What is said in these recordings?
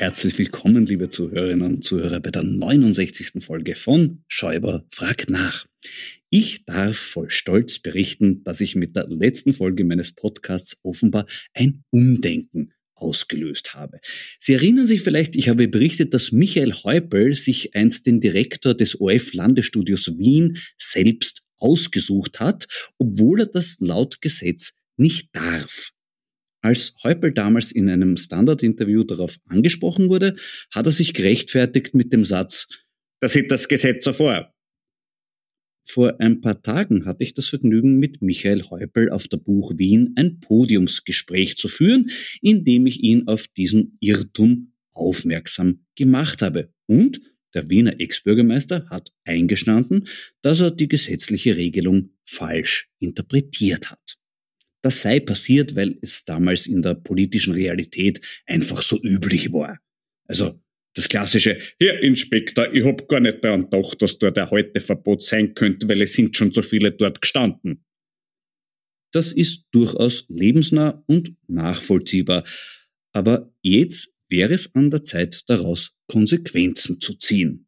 Herzlich willkommen, liebe Zuhörerinnen und Zuhörer, bei der 69. Folge von Schäuber fragt nach. Ich darf voll Stolz berichten, dass ich mit der letzten Folge meines Podcasts offenbar ein Umdenken ausgelöst habe. Sie erinnern sich vielleicht, ich habe berichtet, dass Michael Häupl sich einst den Direktor des OF-Landesstudios Wien selbst ausgesucht hat, obwohl er das laut Gesetz nicht darf. Als Häupl damals in einem Standard-Interview darauf angesprochen wurde, hat er sich gerechtfertigt mit dem Satz, das sieht das Gesetz so vor. Vor ein paar Tagen hatte ich das Vergnügen, mit Michael Häupl auf der Buch Wien ein Podiumsgespräch zu führen, in dem ich ihn auf diesen Irrtum aufmerksam gemacht habe. Und der Wiener Ex-Bürgermeister hat eingestanden, dass er die gesetzliche Regelung falsch interpretiert hat. Das sei passiert, weil es damals in der politischen Realität einfach so üblich war. Also das klassische, Herr Inspektor, ich hab gar nicht daran gedacht, dass dort ein Halteverbot sein könnte, weil es sind schon so viele dort gestanden. Das ist durchaus lebensnah und nachvollziehbar. Aber jetzt wäre es an der Zeit, daraus Konsequenzen zu ziehen.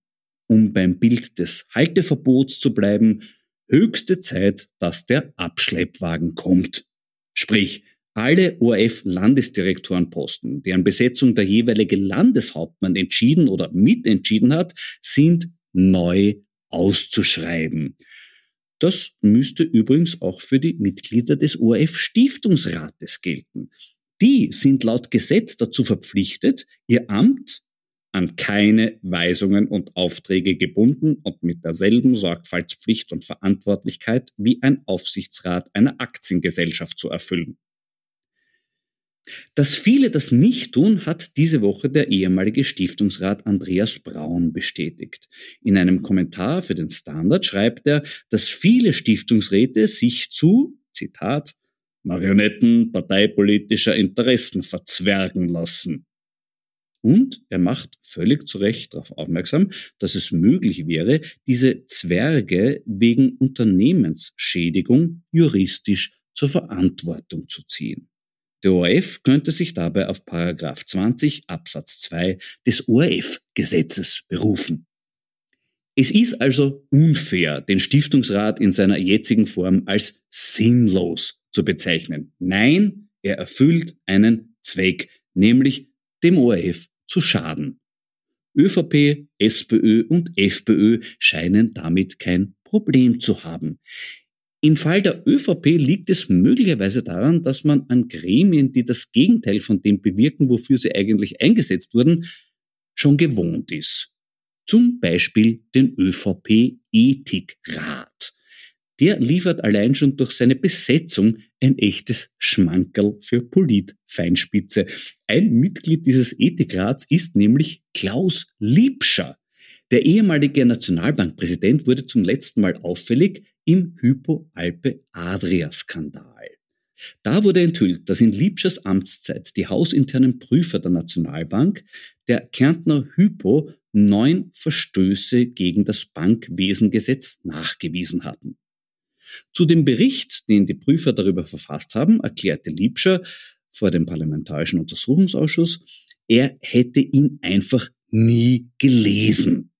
Um beim Bild des Halteverbots zu bleiben, höchste Zeit, dass der Abschleppwagen kommt. Sprich, alle ORF-Landesdirektorenposten, deren Besetzung der jeweilige Landeshauptmann entschieden oder mitentschieden hat, sind neu auszuschreiben. Das müsste übrigens auch für die Mitglieder des ORF-Stiftungsrates gelten. Die sind laut Gesetz dazu verpflichtet, ihr Amt an keine Weisungen und Aufträge gebunden und mit derselben Sorgfaltspflicht und Verantwortlichkeit wie ein Aufsichtsrat einer Aktiengesellschaft zu erfüllen. Dass viele das nicht tun, hat diese Woche der ehemalige Stiftungsrat Andreas Braun bestätigt. In einem Kommentar für den Standard schreibt er, dass viele Stiftungsräte sich zu, Zitat, Marionetten parteipolitischer Interessen verzwergen lassen. Und er macht völlig zu Recht darauf aufmerksam, dass es möglich wäre, diese Zwerge wegen Unternehmensschädigung juristisch zur Verantwortung zu ziehen. Der ORF könnte sich dabei auf Paragraph 20 Absatz 2 des ORF-Gesetzes berufen. Es ist also unfair, den Stiftungsrat in seiner jetzigen Form als sinnlos zu bezeichnen. Nein, er erfüllt einen Zweck, nämlich dem ORF zu schaden. ÖVP, SPÖ und FPÖ scheinen damit kein Problem zu haben. Im Fall der ÖVP liegt es möglicherweise daran, dass man an Gremien, die das Gegenteil von dem bewirken, wofür sie eigentlich eingesetzt wurden, schon gewohnt ist. Zum Beispiel den ÖVP-Ethikrat. Der liefert allein schon durch seine Besetzung ein echtes Schmankerl für Politfeinspitze. Ein Mitglied dieses Ethikrats ist nämlich Klaus Liebscher. Der ehemalige Nationalbankpräsident wurde zum letzten Mal auffällig im Hypo-Alpe-Adria-Skandal. Da wurde enthüllt, dass in Liebschers Amtszeit die hausinternen Prüfer der Nationalbank der Kärntner Hypo neun Verstöße gegen das Bankwesengesetz nachgewiesen hatten. Zu dem Bericht, den die Prüfer darüber verfasst haben, erklärte Liebscher vor dem Parlamentarischen Untersuchungsausschuss, er hätte ihn einfach nie gelesen.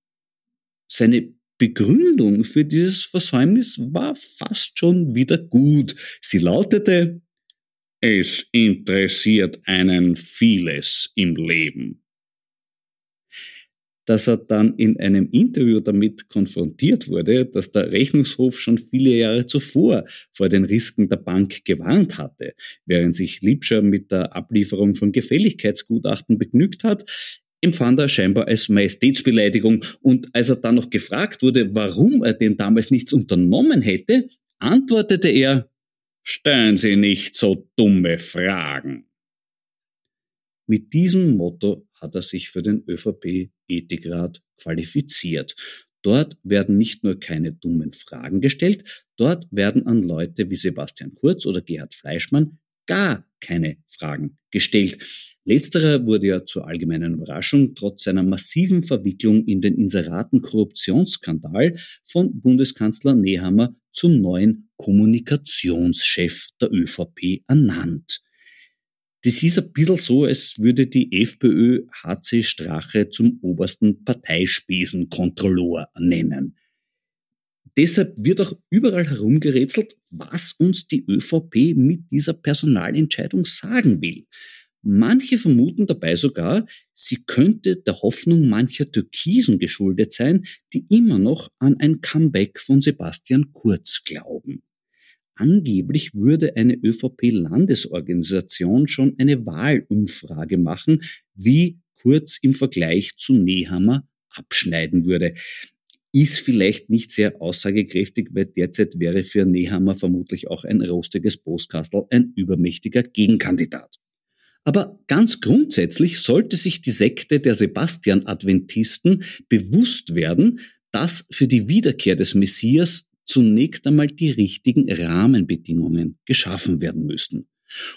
Seine Begründung für dieses Versäumnis war fast schon wieder gut. Sie lautete, es interessiert einen vieles im Leben dass er dann in einem Interview damit konfrontiert wurde, dass der Rechnungshof schon viele Jahre zuvor vor den Risiken der Bank gewarnt hatte. Während sich Liebscher mit der Ablieferung von Gefälligkeitsgutachten begnügt hat, empfand er scheinbar als Majestätsbeleidigung und als er dann noch gefragt wurde, warum er denn damals nichts unternommen hätte, antwortete er, stellen Sie nicht so dumme Fragen. Mit diesem Motto hat er sich für den ÖVP-Ethikrat qualifiziert. Dort werden nicht nur keine dummen Fragen gestellt, dort werden an Leute wie Sebastian Kurz oder Gerhard Fleischmann gar keine Fragen gestellt. Letzterer wurde ja zur allgemeinen Überraschung trotz seiner massiven Verwicklung in den Inseraten-Korruptionsskandal von Bundeskanzler Nehammer zum neuen Kommunikationschef der ÖVP ernannt. Das ist ein bisschen so, als würde die FPÖ HC Strache zum obersten Parteispesenkontrolleur nennen. Deshalb wird auch überall herumgerätselt, was uns die ÖVP mit dieser Personalentscheidung sagen will. Manche vermuten dabei sogar, sie könnte der Hoffnung mancher Türkisen geschuldet sein, die immer noch an ein Comeback von Sebastian Kurz glauben. Angeblich würde eine ÖVP-Landesorganisation schon eine Wahlumfrage machen, wie Kurz im Vergleich zu Nehammer abschneiden würde. Ist vielleicht nicht sehr aussagekräftig, weil derzeit wäre für Nehammer vermutlich auch ein rostiges Postkastel ein übermächtiger Gegenkandidat. Aber ganz grundsätzlich sollte sich die Sekte der Sebastian-Adventisten bewusst werden, dass für die Wiederkehr des Messias zunächst einmal die richtigen Rahmenbedingungen geschaffen werden müssten.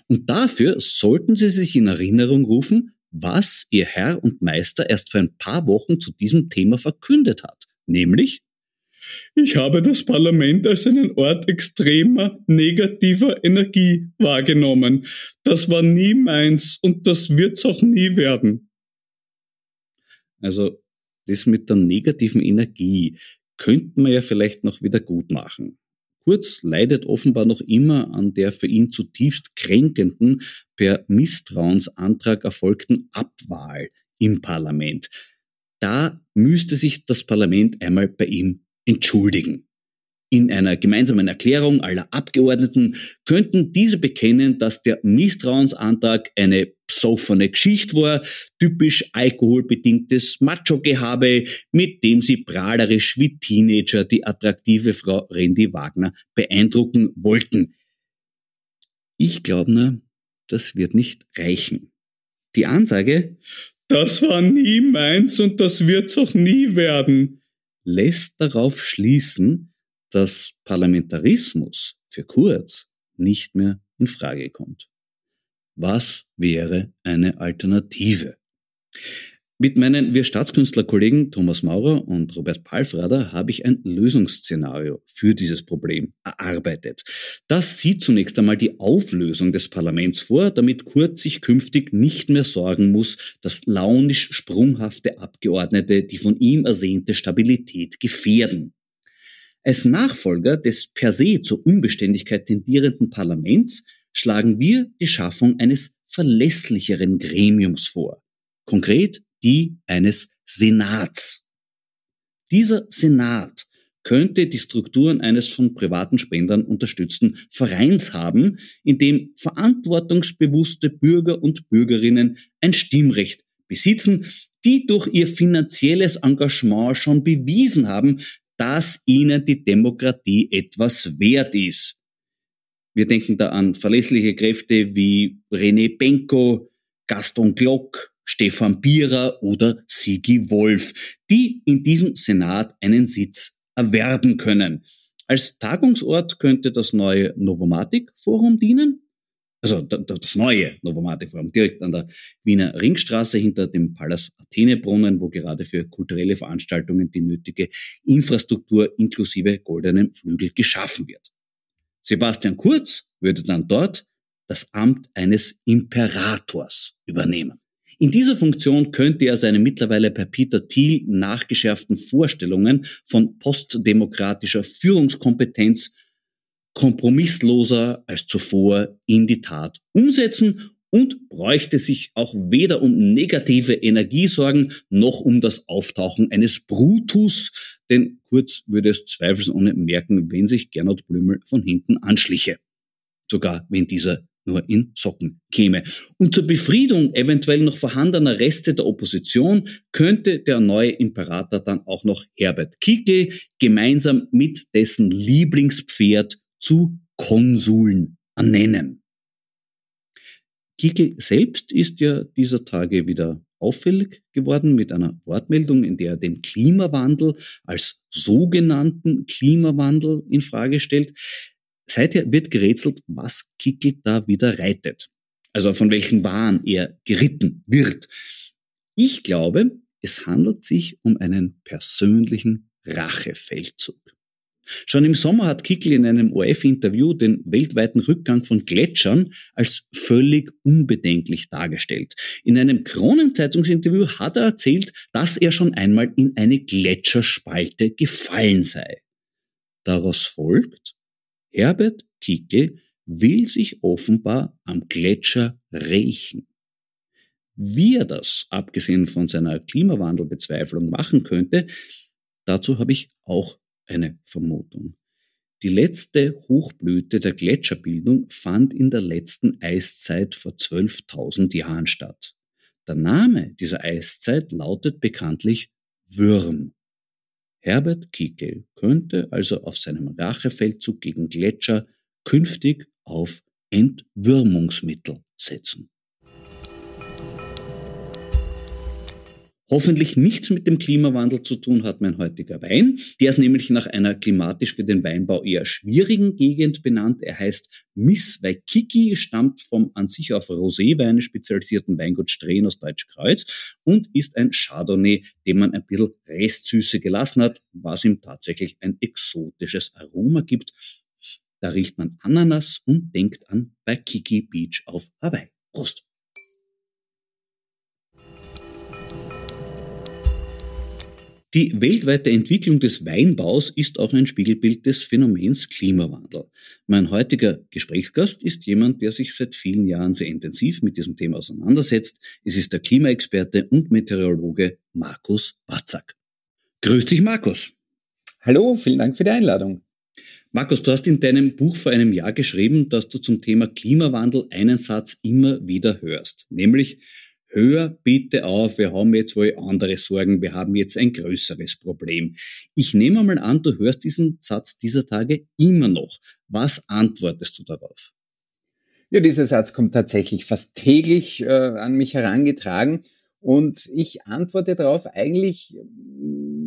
Und dafür sollten Sie sich in Erinnerung rufen, was Ihr Herr und Meister erst vor ein paar Wochen zu diesem Thema verkündet hat, nämlich ich habe das Parlament als einen Ort extremer negativer Energie wahrgenommen. Das war nie meins und das wird's auch nie werden. Also das mit der negativen Energie könnten wir ja vielleicht noch wieder gut machen. Kurz leidet offenbar noch immer an der für ihn zutiefst kränkenden, per Misstrauensantrag erfolgten Abwahl im Parlament. Da müsste sich das Parlament einmal bei ihm entschuldigen. In einer gemeinsamen Erklärung aller Abgeordneten könnten diese bekennen, dass der Misstrauensantrag eine psoffene Geschichte war, typisch alkoholbedingtes Macho-Gehabe, mit dem sie prahlerisch wie Teenager die attraktive Frau Randy Wagner beeindrucken wollten. Ich glaube nur, das wird nicht reichen. Die Ansage, das war nie meins und das wird's auch nie werden, lässt darauf schließen, dass Parlamentarismus für Kurz nicht mehr in Frage kommt. Was wäre eine Alternative? Mit meinen Wir Staatskünstler-Kollegen Thomas Maurer und Robert Palfrader habe ich ein Lösungsszenario für dieses Problem erarbeitet. Das sieht zunächst einmal die Auflösung des Parlaments vor, damit Kurz sich künftig nicht mehr sorgen muss, dass launisch sprunghafte Abgeordnete die von ihm ersehnte Stabilität gefährden. Als Nachfolger des per se zur Unbeständigkeit tendierenden Parlaments schlagen wir die Schaffung eines verlässlicheren Gremiums vor. konkret die eines Senats. Dieser Senat könnte die Strukturen eines von privaten Spendern unterstützten Vereins haben, in dem verantwortungsbewusste Bürger und Bürgerinnen ein Stimmrecht besitzen, die durch ihr finanzielles Engagement schon bewiesen haben, dass ihnen die Demokratie etwas wert ist. Wir denken da an verlässliche Kräfte wie René Benko, Gaston Glock, Stefan Bierer oder Sigi Wolf, die in diesem Senat einen Sitz erwerben können. Als Tagungsort könnte das neue Novomatic Forum dienen. Also das neue Novomatic Forum, direkt an der Wiener Ringstraße hinter dem Pallas Athene Brunnen, wo gerade für kulturelle Veranstaltungen die nötige Infrastruktur inklusive goldenen Flügel geschaffen wird. Sebastian Kurz würde dann dort das Amt eines Imperators übernehmen. In dieser Funktion könnte er seine mittlerweile per Peter Thiel nachgeschärften Vorstellungen von postdemokratischer Führungskompetenz kompromissloser als zuvor in die Tat umsetzen und bräuchte sich auch weder um negative Energiesorgen noch um das Auftauchen eines Brutus, denn Kurz würde es zweifelsohne merken, wenn sich Gernot Blümel von hinten anschliche. Sogar wenn dieser nur in Socken käme. Und zur Befriedung eventuell noch vorhandener Reste der Opposition könnte der neue Imperator dann auch noch Herbert Kickel gemeinsam mit dessen Lieblingspferd zu Konsuln ernennen. Kickel selbst ist ja dieser Tage wieder auffällig geworden mit einer Wortmeldung, in der er den Klimawandel als sogenannten Klimawandel in Frage stellt. Seither wird gerätselt, was Kickel da wieder reitet. Also von welchen Waren er geritten wird. Ich glaube, es handelt sich um einen persönlichen Rachefeldzug. Schon im Sommer hat Kickel in einem ORF-Interview den weltweiten Rückgang von Gletschern als völlig unbedenklich dargestellt. In einem Kronenzeitungsinterview hat er erzählt, dass er schon einmal in eine Gletscherspalte gefallen sei. Daraus folgt, Herbert Kickel will sich offenbar am Gletscher rächen. Wie er das, abgesehen von seiner Klimawandelbezweiflung, machen könnte, dazu habe ich auch eine Vermutung. Die letzte Hochblüte der Gletscherbildung fand in der letzten Eiszeit vor 12.000 Jahren statt. Der Name dieser Eiszeit lautet bekanntlich Würm. Herbert Kickel könnte also auf seinem Rachefeldzug gegen Gletscher künftig auf Entwürmungsmittel setzen. Hoffentlich nichts mit dem Klimawandel zu tun hat mein heutiger Wein. Der ist nämlich nach einer klimatisch für den Weinbau eher schwierigen Gegend benannt. Er heißt Miss Waikiki, stammt vom an sich auf Roséweine spezialisierten Weingut Strehen aus Deutschkreuz und ist ein Chardonnay, dem man ein bisschen Restsüße gelassen hat, was ihm tatsächlich ein exotisches Aroma gibt. Da riecht man Ananas und denkt an Waikiki Beach auf Hawaii. Prost! Die weltweite Entwicklung des Weinbaus ist auch ein Spiegelbild des Phänomens Klimawandel. Mein heutiger Gesprächsgast ist jemand, der sich seit vielen Jahren sehr intensiv mit diesem Thema auseinandersetzt. Es ist der Klimaexperte und Meteorologe Markus Watzak. Grüß dich, Markus. Hallo, vielen Dank für die Einladung. Markus, du hast in deinem Buch vor einem Jahr geschrieben, dass du zum Thema Klimawandel einen Satz immer wieder hörst, nämlich hör bitte auf, wir haben jetzt wohl andere Sorgen, wir haben jetzt ein größeres Problem. Ich nehme mal an, du hörst diesen Satz dieser Tage immer noch. Was antwortest du darauf? Ja, dieser Satz kommt tatsächlich fast täglich äh, an mich herangetragen und ich antworte darauf eigentlich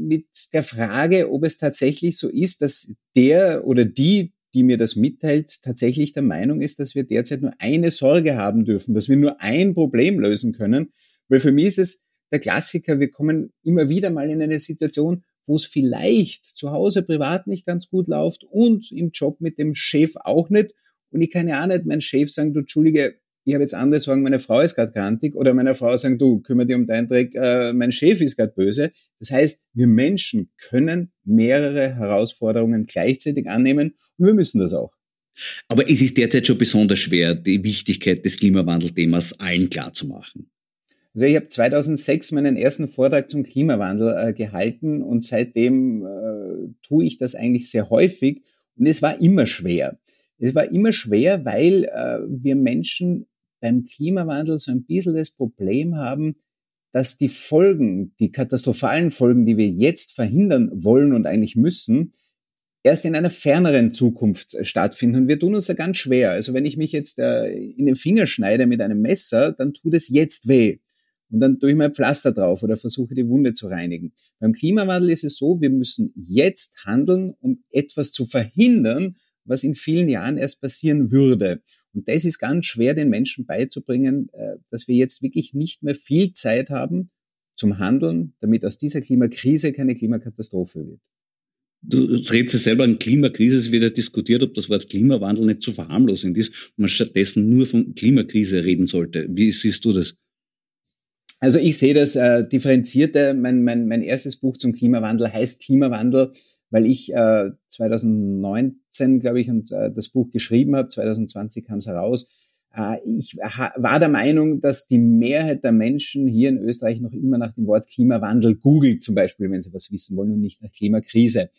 mit der Frage, ob es tatsächlich so ist, dass der oder die, die mir das mitteilt, tatsächlich der Meinung ist, dass wir derzeit nur eine Sorge haben dürfen, dass wir nur ein Problem lösen können. Weil für mich ist es der Klassiker, wir kommen immer wieder mal in eine Situation, wo es vielleicht zu Hause privat nicht ganz gut läuft und im Job mit dem Chef auch nicht. Und ich kann ja auch nicht meinen Chef sagen, du Entschuldige, ich habe jetzt andere Sorgen, meine Frau ist gerade krantig oder meiner Frau sagen, du kümmere dich um deinen Dreck, äh, mein Chef ist gerade böse. Das heißt, wir Menschen können mehrere Herausforderungen gleichzeitig annehmen und wir müssen das auch. Aber es ist derzeit schon besonders schwer, die Wichtigkeit des Klimawandelthemas allen klar zu machen. Also ich habe 2006 meinen ersten Vortrag zum Klimawandel äh, gehalten und seitdem äh, tue ich das eigentlich sehr häufig und es war immer schwer. Es war immer schwer, weil äh, wir Menschen beim Klimawandel so ein bisschen das Problem haben, dass die Folgen, die katastrophalen Folgen, die wir jetzt verhindern wollen und eigentlich müssen, erst in einer ferneren Zukunft äh, stattfinden. Und wir tun uns da ganz schwer. Also wenn ich mich jetzt äh, in den Finger schneide mit einem Messer, dann tut es jetzt weh. Und dann tue ich mal Pflaster drauf oder versuche die Wunde zu reinigen. Beim Klimawandel ist es so, wir müssen jetzt handeln, um etwas zu verhindern, was in vielen Jahren erst passieren würde. Und das ist ganz schwer den Menschen beizubringen, äh, dass wir jetzt wirklich nicht mehr viel Zeit haben zum Handeln, damit aus dieser Klimakrise keine Klimakatastrophe wird. Du redest ja selber an Klimakrise, es wird ja diskutiert, ob das Wort Klimawandel nicht zu verharmlosend ist und man stattdessen nur von Klimakrise reden sollte. Wie siehst du das? Also ich sehe das äh, differenzierter. Mein, mein, mein erstes Buch zum Klimawandel heißt Klimawandel, weil ich äh, 2019, glaube ich, und äh, das Buch geschrieben habe. 2020 kam es heraus. Äh, ich war der Meinung, dass die Mehrheit der Menschen hier in Österreich noch immer nach dem Wort Klimawandel googelt, zum Beispiel, wenn sie was wissen wollen und nicht nach Klimakrise.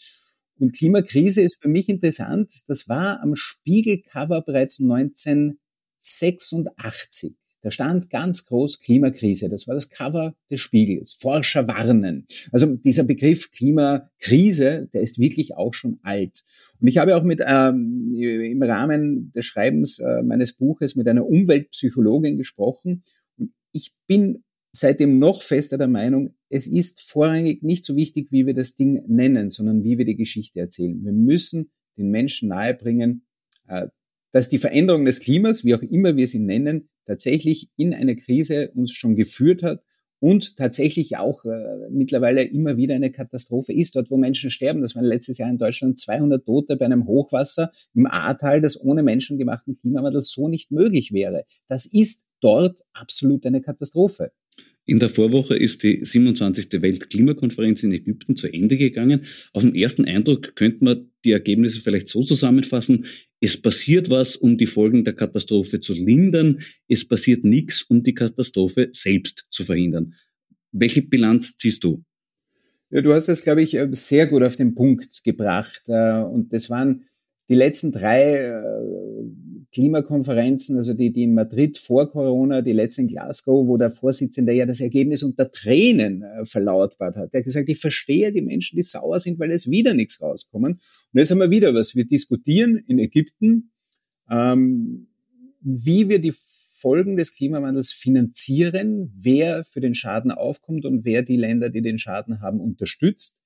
Und Klimakrise ist für mich interessant. Das war am Spiegelcover bereits 1986. Da stand ganz groß Klimakrise. Das war das Cover des Spiegels. Forscher warnen. Also dieser Begriff Klimakrise, der ist wirklich auch schon alt. Und ich habe auch mit ähm, im Rahmen des Schreibens äh, meines Buches mit einer Umweltpsychologin gesprochen. Und ich bin seitdem noch fester der Meinung, es ist vorrangig nicht so wichtig, wie wir das Ding nennen, sondern wie wir die Geschichte erzählen. Wir müssen den Menschen nahebringen, äh, dass die Veränderung des Klimas, wie auch immer wir sie nennen, tatsächlich in eine Krise uns schon geführt hat und tatsächlich auch äh, mittlerweile immer wieder eine Katastrophe ist, dort wo Menschen sterben. Das waren letztes Jahr in Deutschland 200 Tote bei einem Hochwasser im Ahrtal, das ohne menschengemachten Klimawandel so nicht möglich wäre. Das ist dort absolut eine Katastrophe. In der Vorwoche ist die 27. Weltklimakonferenz in Ägypten zu Ende gegangen. Auf den ersten Eindruck könnte man die Ergebnisse vielleicht so zusammenfassen. Es passiert was, um die Folgen der Katastrophe zu lindern. Es passiert nichts, um die Katastrophe selbst zu verhindern. Welche Bilanz ziehst du? Ja, du hast das, glaube ich, sehr gut auf den Punkt gebracht. Äh, und das waren die letzten drei äh, Klimakonferenzen, also die, die in Madrid vor Corona, die letzte in Glasgow, wo der Vorsitzende ja das Ergebnis unter Tränen äh, verlautbart hat. Er hat gesagt, ich verstehe die Menschen, die sauer sind, weil es wieder nichts rauskommen. Und jetzt haben wir wieder was. Wir diskutieren in Ägypten, ähm, wie wir die Folgen des Klimawandels finanzieren, wer für den Schaden aufkommt und wer die Länder, die den Schaden haben, unterstützt.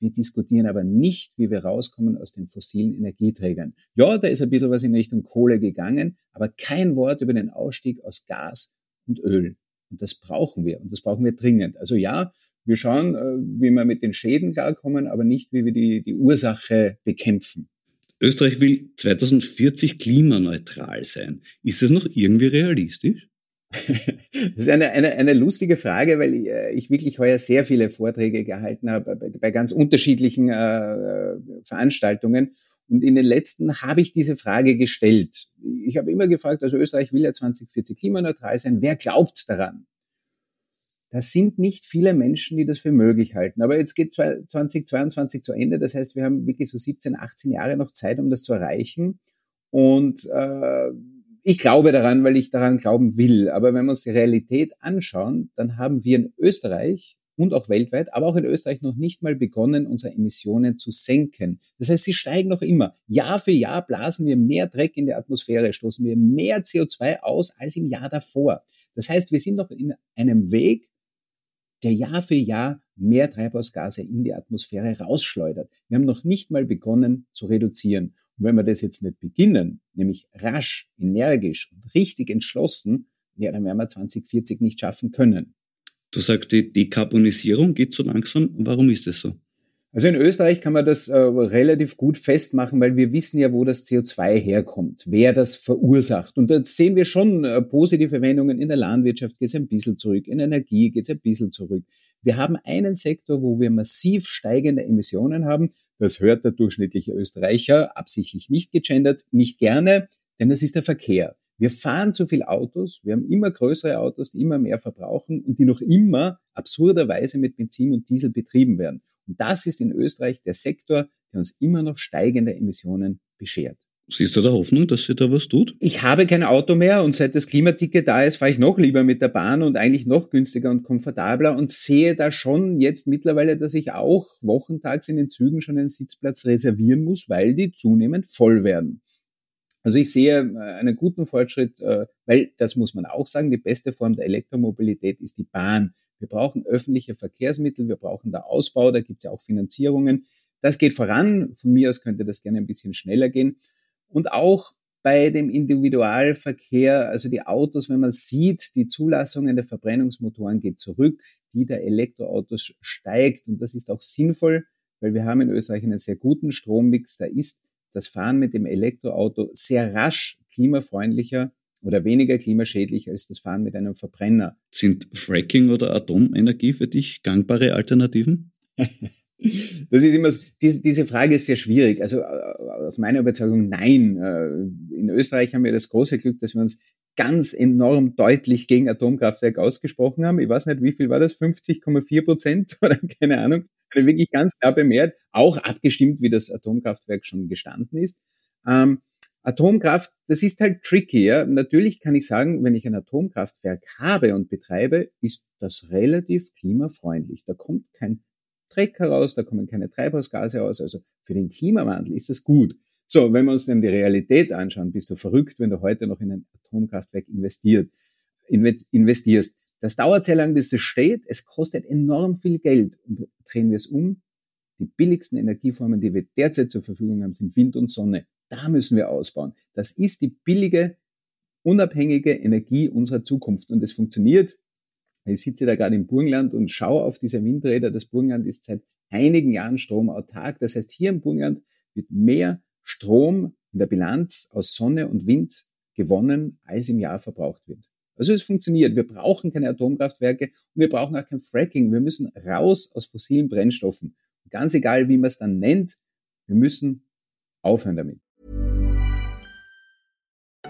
Wir diskutieren aber nicht, wie wir rauskommen aus den fossilen Energieträgern. Ja, da ist ein bisschen was in Richtung Kohle gegangen, aber kein Wort über den Ausstieg aus Gas und Öl. Und das brauchen wir und das brauchen wir dringend. Also ja, wir schauen, äh, wie wir mit den Schäden klarkommen, aber nicht, wie wir die, die Ursache bekämpfen. Österreich will 2040 klimaneutral sein. Ist das noch irgendwie realistisch? Das ist eine, eine, eine lustige Frage, weil ich, äh, ich wirklich heuer sehr viele Vorträge gehalten habe bei, bei ganz unterschiedlichen äh, Veranstaltungen. Und in den letzten habe ich diese Frage gestellt. Ich habe immer gefragt, also Österreich will ja 2040 klimaneutral sein. Wer glaubt daran? Das sind nicht viele Menschen, die das für möglich halten. Aber jetzt geht 2022 zu Ende. Das heißt, wir haben wirklich so 17, 18 Jahre noch Zeit, um das zu erreichen. Und äh, ich glaube daran, weil ich daran glauben will. Aber wenn wir uns die Realität anschauen, dann haben wir in Österreich und auch weltweit, aber auch in Österreich noch nicht mal begonnen, unsere Emissionen zu senken. Das heißt, sie steigen noch immer. Jahr für Jahr blasen wir mehr Dreck in die Atmosphäre, stoßen wir mehr CO2 aus als im Jahr davor. Das heißt, wir sind noch in einem Weg, der Jahr für Jahr mehr Treibhausgase in die Atmosphäre rausschleudert. Wir haben noch nicht mal begonnen zu reduzieren. Und wenn wir das jetzt nicht beginnen, nämlich rasch, energisch und richtig entschlossen, ja, dann werden wir 2040 nicht schaffen können. Du sagst, die Dekarbonisierung geht so langsam. Warum ist das so? Also in Österreich kann man das äh, relativ gut festmachen, weil wir wissen ja, wo das CO2 herkommt, wer das verursacht. Und da sehen wir schon äh, positive Wendungen. In der Landwirtschaft geht es ein bisschen zurück, in Energie geht es ein bisschen zurück. Wir haben einen Sektor, wo wir massiv steigende Emissionen haben. Das hört der durchschnittliche Österreicher absichtlich nicht gegendert, nicht gerne, denn das ist der Verkehr. Wir fahren zu viel Autos, wir haben immer größere Autos, die immer mehr verbrauchen und die noch immer absurderweise mit Benzin und Diesel betrieben werden. Und das ist in Österreich der Sektor, der uns immer noch steigende Emissionen beschert. Siehst du da Hoffnung, dass sich da was tut? Ich habe kein Auto mehr und seit das Klimaticket da ist, fahre ich noch lieber mit der Bahn und eigentlich noch günstiger und komfortabler und sehe da schon jetzt mittlerweile, dass ich auch wochentags in den Zügen schon einen Sitzplatz reservieren muss, weil die zunehmend voll werden. Also ich sehe äh, einen guten Fortschritt, äh, weil das muss man auch sagen, die beste Form der Elektromobilität ist die Bahn. Wir brauchen öffentliche Verkehrsmittel, wir brauchen da Ausbau, da gibt es ja auch Finanzierungen. Das geht voran. Von mir aus könnte das gerne ein bisschen schneller gehen. Und auch bei dem Individualverkehr, also die Autos, wenn man sieht, die Zulassungen der Verbrennungsmotoren geht zurück, die der Elektroautos steigt. Und das ist auch sinnvoll, weil wir haben in Österreich einen sehr guten Strommix. Da ist das Fahren mit dem Elektroauto sehr rasch klimafreundlicher oder weniger klimaschädlich als das Fahren mit einem Verbrenner. Sind Fracking oder Atomenergie für dich gangbare Alternativen? Das ist immer, diese, diese Frage ist sehr schwierig. Also äh, aus meiner Überzeugung nein. Äh, in Österreich haben wir das große Glück, dass wir uns ganz enorm deutlich gegen Atomkraftwerk ausgesprochen haben. Ich weiß nicht, wie viel war das? 50,4 Prozent oder keine Ahnung. Also wirklich ganz klar bemerkt, auch abgestimmt, wie das Atomkraftwerk schon gestanden ist. Ähm, Atomkraft, das ist halt tricky. Ja? Natürlich kann ich sagen, wenn ich ein Atomkraftwerk habe und betreibe, ist das relativ klimafreundlich. Da kommt kein Dreck heraus, da kommen keine Treibhausgase aus. Also für den Klimawandel ist das gut. So, wenn wir uns dann die Realität anschauen, bist du verrückt, wenn du heute noch in ein Atomkraftwerk investiert, investierst. Das dauert sehr lang, bis es steht. Es kostet enorm viel Geld. Und drehen wir es um. Die billigsten Energieformen, die wir derzeit zur Verfügung haben, sind Wind und Sonne. Da müssen wir ausbauen. Das ist die billige, unabhängige Energie unserer Zukunft. Und es funktioniert ich sitze da gerade im Burgenland und schaue auf diese Windräder. Das Burgenland ist seit einigen Jahren stromautark. Das heißt, hier im Burgenland wird mehr Strom in der Bilanz aus Sonne und Wind gewonnen, als im Jahr verbraucht wird. Also es funktioniert. Wir brauchen keine Atomkraftwerke und wir brauchen auch kein Fracking. Wir müssen raus aus fossilen Brennstoffen. Ganz egal, wie man es dann nennt, wir müssen aufhören damit.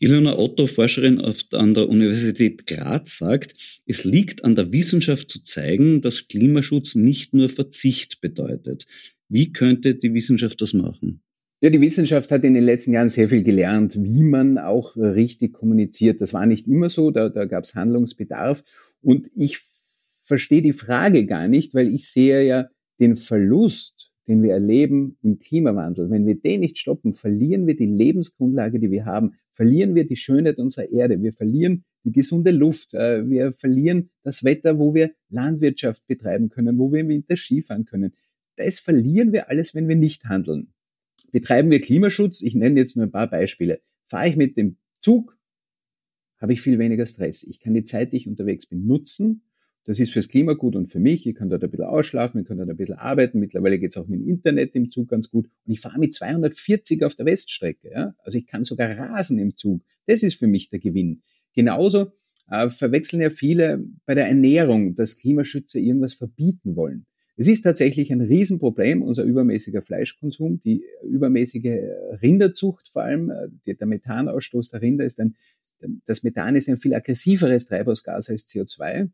Ilona Otto, Forscherin an der Universität Graz, sagt, es liegt an der Wissenschaft zu zeigen, dass Klimaschutz nicht nur Verzicht bedeutet. Wie könnte die Wissenschaft das machen? Ja, die Wissenschaft hat in den letzten Jahren sehr viel gelernt, wie man auch richtig kommuniziert. Das war nicht immer so, da, da gab es Handlungsbedarf. Und ich verstehe die Frage gar nicht, weil ich sehe ja den Verlust den wir erleben im Klimawandel, wenn wir den nicht stoppen, verlieren wir die Lebensgrundlage, die wir haben, verlieren wir die Schönheit unserer Erde, wir verlieren die gesunde Luft, äh, wir verlieren das Wetter, wo wir Landwirtschaft betreiben können, wo wir im Winter Skifahren können. Das verlieren wir alles, wenn wir nicht handeln. Betreiben wir Klimaschutz, ich nenne jetzt nur ein paar Beispiele. Fahre ich mit dem Zug, habe ich viel weniger Stress. Ich kann die Zeit, die ich unterwegs bin, nutzen das ist fürs Klima gut und für mich. Ich kann dort ein bisschen ausschlafen, ich kann dort ein bisschen arbeiten. Mittlerweile geht es auch mit dem Internet im Zug ganz gut. Und ich fahre mit 240 auf der Weststrecke. Ja? Also ich kann sogar rasen im Zug. Das ist für mich der Gewinn. Genauso äh, verwechseln ja viele bei der Ernährung, dass Klimaschützer irgendwas verbieten wollen. Es ist tatsächlich ein Riesenproblem, unser übermäßiger Fleischkonsum, die übermäßige Rinderzucht vor allem, äh, der Methanausstoß der Rinder ist ein, das Methan ist ein viel aggressiveres Treibhausgas als CO2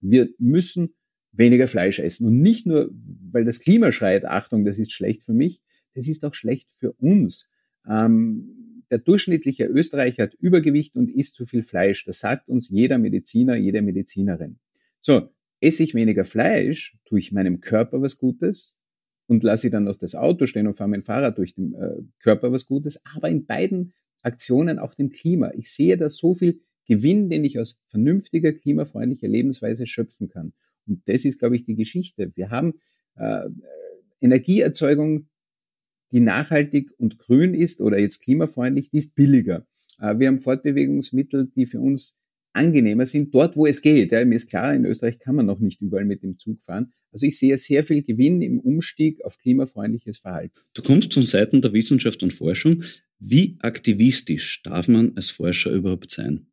wir müssen weniger Fleisch essen. Und nicht nur, weil das Klima schreit, Achtung, das ist schlecht für mich, das ist auch schlecht für uns. Ähm, der durchschnittliche Österreicher hat Übergewicht und isst zu viel Fleisch. Das sagt uns jeder Mediziner, jede Medizinerin. So, esse ich weniger Fleisch, tue ich meinem Körper was Gutes und lasse ich dann noch das Auto stehen und fahre mein Fahrrad durch den äh, Körper was Gutes, aber in beiden Aktionen auch dem Klima. Ich sehe da so viel Gewinn, den ich aus vernünftiger, klimafreundlicher Lebensweise schöpfen kann. Und das ist, glaube ich, die Geschichte. Wir haben äh, Energieerzeugung die nachhaltig und grün ist oder jetzt klimafreundlich, die ist billiger. Äh, wir haben Fortbewegungsmittel, die für uns angenehmer sind, dort wo es geht. Ja, mir ist klar, in Österreich kann man noch nicht überall mit dem Zug fahren. Also ich sehe sehr viel Gewinn im Umstieg auf klimafreundliches Verhalten. Du kommst von Seiten der Wissenschaft und Forschung. Wie aktivistisch darf man als Forscher überhaupt sein?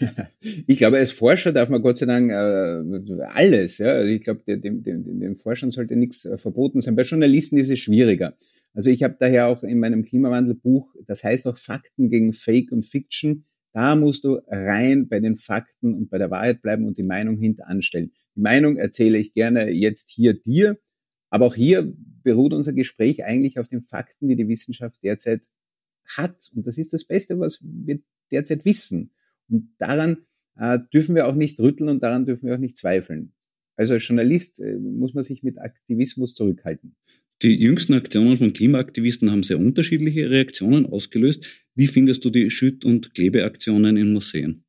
ich glaube, als Forscher darf man Gott sei Dank äh, alles. Ja? Also ich glaube, dem, dem, dem Forschern sollte nichts äh, verboten sein. Bei Journalisten ist es schwieriger. Also ich habe daher auch in meinem Klimawandelbuch, das heißt auch Fakten gegen Fake und Fiction, da musst du rein bei den Fakten und bei der Wahrheit bleiben und die Meinung hinteranstellen. Die Meinung erzähle ich gerne jetzt hier dir, aber auch hier beruht unser Gespräch eigentlich auf den Fakten, die die Wissenschaft derzeit hat. Und das ist das Beste, was wir derzeit wissen. Und daran äh, dürfen wir auch nicht rütteln und daran dürfen wir auch nicht zweifeln. Also als Journalist äh, muss man sich mit Aktivismus zurückhalten. Die jüngsten Aktionen von Klimaaktivisten haben sehr unterschiedliche Reaktionen ausgelöst. Wie findest du die Schütt- und Klebeaktionen in Museen?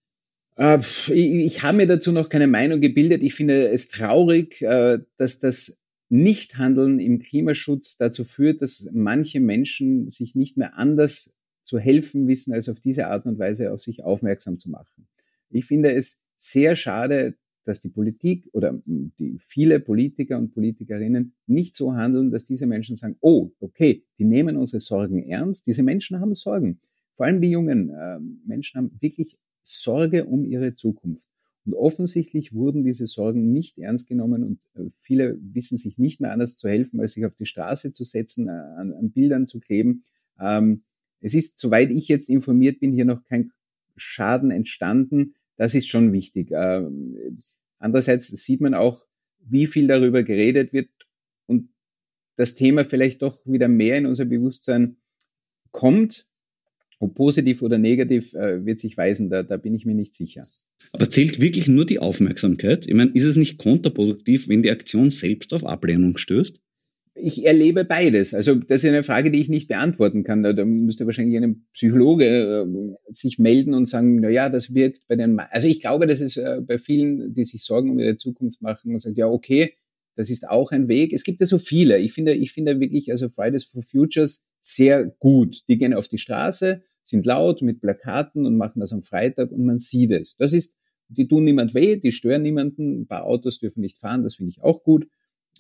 Äh, ich habe mir dazu noch keine Meinung gebildet. Ich finde es traurig, äh, dass das Nichthandeln im Klimaschutz dazu führt, dass manche Menschen sich nicht mehr anders zu helfen wissen, als auf diese Art und Weise auf sich aufmerksam zu machen. Ich finde es sehr schade, dass die Politik oder die viele Politiker und Politikerinnen nicht so handeln, dass diese Menschen sagen, oh, okay, die nehmen unsere Sorgen ernst. Diese Menschen haben Sorgen. Vor allem die jungen äh, Menschen haben wirklich Sorge um ihre Zukunft. Und offensichtlich wurden diese Sorgen nicht ernst genommen und äh, viele wissen sich nicht mehr anders zu helfen, als sich auf die Straße zu setzen, äh, an, an Bildern zu kleben. Ähm, es ist, soweit ich jetzt informiert bin, hier noch kein Schaden entstanden. Das ist schon wichtig. Ähm, andererseits sieht man auch, wie viel darüber geredet wird und das Thema vielleicht doch wieder mehr in unser Bewusstsein kommt. Ob positiv oder negativ äh, wird sich weisen, da, da bin ich mir nicht sicher. Aber zählt wirklich nur die Aufmerksamkeit? Ich meine, ist es nicht kontraproduktiv, wenn die Aktion selbst auf Ablehnung stößt? Ich erlebe beides. Also das ist eine Frage, die ich nicht beantworten kann. Da, müsste wahrscheinlich ein Psychologe äh, sich melden und sagen, na ja, das wirkt bei den. Also ich glaube, dass es äh, bei vielen, die sich Sorgen um ihre Zukunft machen und sagen, ja okay, das ist auch ein Weg. Es gibt ja so viele. Ich finde, ich finde wirklich also Fridays for Futures sehr gut. Die gehen auf die Straße, sind laut mit Plakaten und machen das am Freitag und man sieht es. Das ist, die tun niemand weh, die stören niemanden. Ein paar Autos dürfen nicht fahren, das finde ich auch gut.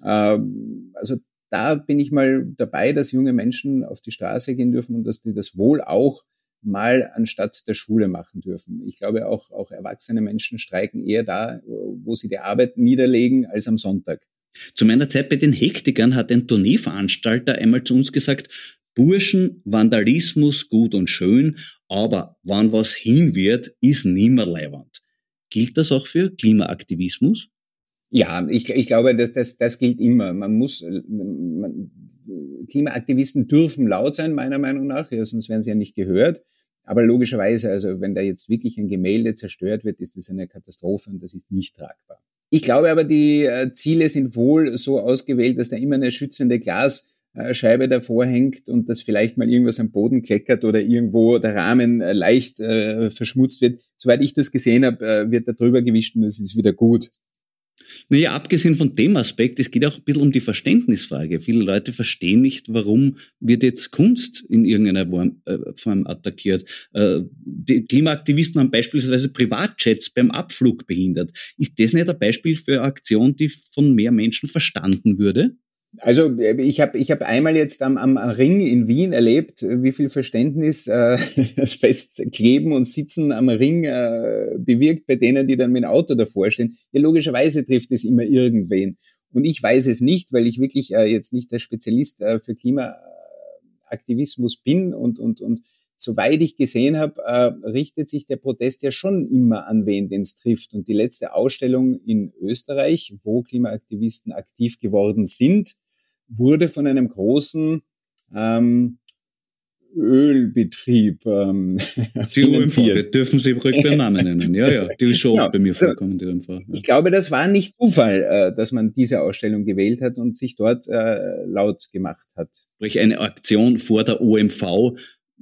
Ähm, also da bin ich mal dabei, dass junge Menschen auf die Straße gehen dürfen und dass die das wohl auch mal anstatt der Schule machen dürfen. Ich glaube auch, auch erwachsene Menschen streiken eher da, wo sie die Arbeit niederlegen, als am Sonntag. Zu meiner Zeit bei den Hektikern hat ein Tourneeveranstalter einmal zu uns gesagt, Burschen, Vandalismus gut und schön, aber wann was hin wird, ist nimmer leiwand. Gilt das auch für Klimaaktivismus? Ja, ich, ich glaube, das, das, das gilt immer. Man muss, man, Klimaaktivisten dürfen laut sein, meiner Meinung nach, ja, sonst werden sie ja nicht gehört. Aber logischerweise, also wenn da jetzt wirklich ein Gemälde zerstört wird, ist das eine Katastrophe und das ist nicht tragbar. Ich glaube aber, die äh, Ziele sind wohl so ausgewählt, dass da immer eine schützende Glasscheibe davor hängt und dass vielleicht mal irgendwas am Boden kleckert oder irgendwo der Rahmen äh, leicht äh, verschmutzt wird. Soweit ich das gesehen habe, äh, wird da drüber gewischt und es ist wieder gut. Naja, abgesehen von dem Aspekt, es geht auch ein bisschen um die Verständnisfrage. Viele Leute verstehen nicht, warum wird jetzt Kunst in irgendeiner äh, Form attackiert. Äh, die Klimaaktivisten haben beispielsweise Privatjets beim Abflug behindert. Ist das nicht ein Beispiel für eine Aktion, die von mehr Menschen verstanden würde? Also äh, ich habe ich hab einmal jetzt am, am Ring in Wien erlebt, wie viel Verständnis äh, das Festkleben und Sitzen am Ring äh, bewirkt bei denen, die dann mit dem Auto davor stehen. Ja, logischerweise trifft es immer irgendwen. Und ich weiß es nicht, weil ich wirklich äh, jetzt nicht der Spezialist äh, für Klimaaktivismus bin und, und, und soweit ich gesehen habe, äh, richtet sich der Protest ja schon immer an wen, den es trifft. Und die letzte Ausstellung in Österreich, wo Klimaaktivisten aktiv geworden sind, wurde von einem großen ähm, Ölbetrieb ähm, Die UMV, wir dürfen sie ruhig beim Namen nennen. Ja, ja, die ist schon genau. oft bei mir vorkommen, die UMV. Ja. Ich glaube, das war nicht Zufall, äh, dass man diese Ausstellung gewählt hat und sich dort äh, laut gemacht hat. Sprich, eine Aktion vor der OMV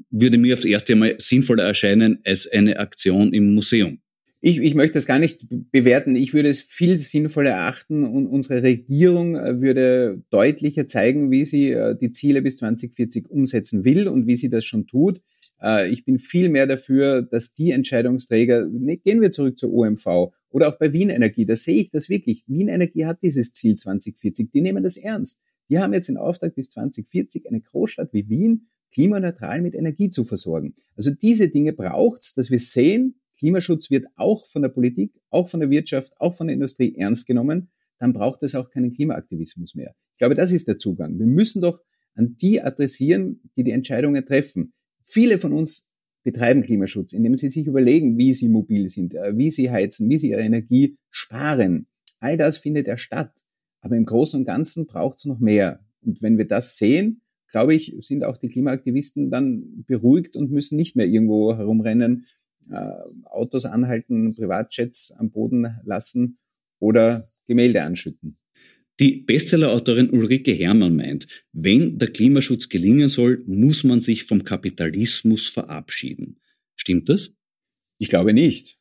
würde mir aufs erste Mal sinnvoller erscheinen als eine Aktion im Museum. Ich, ich möchte das gar nicht bewerten. Ich würde es viel sinnvoller erachten und unsere Regierung äh, würde deutlicher zeigen, wie sie äh, die Ziele bis 2040 umsetzen will und wie sie das schon tut. Äh, ich bin viel mehr dafür, dass die Entscheidungsträger, ne, gehen wir zurück zur OMV oder auch bei Wien Energie, da sehe ich das wirklich. Wien Energie hat dieses Ziel 2040, die nehmen das ernst. Die haben jetzt den Auftrag bis 2040 eine Großstadt wie Wien klimaneutral mit Energie zu versorgen. Also diese Dinge braucht's, dass wir sehen, Klimaschutz wird auch von der Politik, auch von der Wirtschaft, auch von der Industrie ernst genommen, dann braucht es auch keinen Klimaaktivismus mehr. Ich glaube, das ist der Zugang. Wir müssen doch an die adressieren, die die Entscheidungen treffen. Viele von uns betreiben Klimaschutz, indem sie sich überlegen, wie sie mobil sind, äh, wie sie heizen, wie sie ihre Energie sparen. All das findet ja statt. Aber im Großen und Ganzen braucht es noch mehr. Und wenn wir das sehen, glaube ich, sind auch die Klimaaktivisten dann beruhigt und müssen nicht mehr irgendwo herumrennen Autos anhalten, Privatjets am Boden lassen oder Gemälde anschütten. Die Bestsellerautorin Ulrike Herrmann meint, wenn der Klimaschutz gelingen soll, muss man sich vom Kapitalismus verabschieden. Stimmt das? Ich glaube nicht.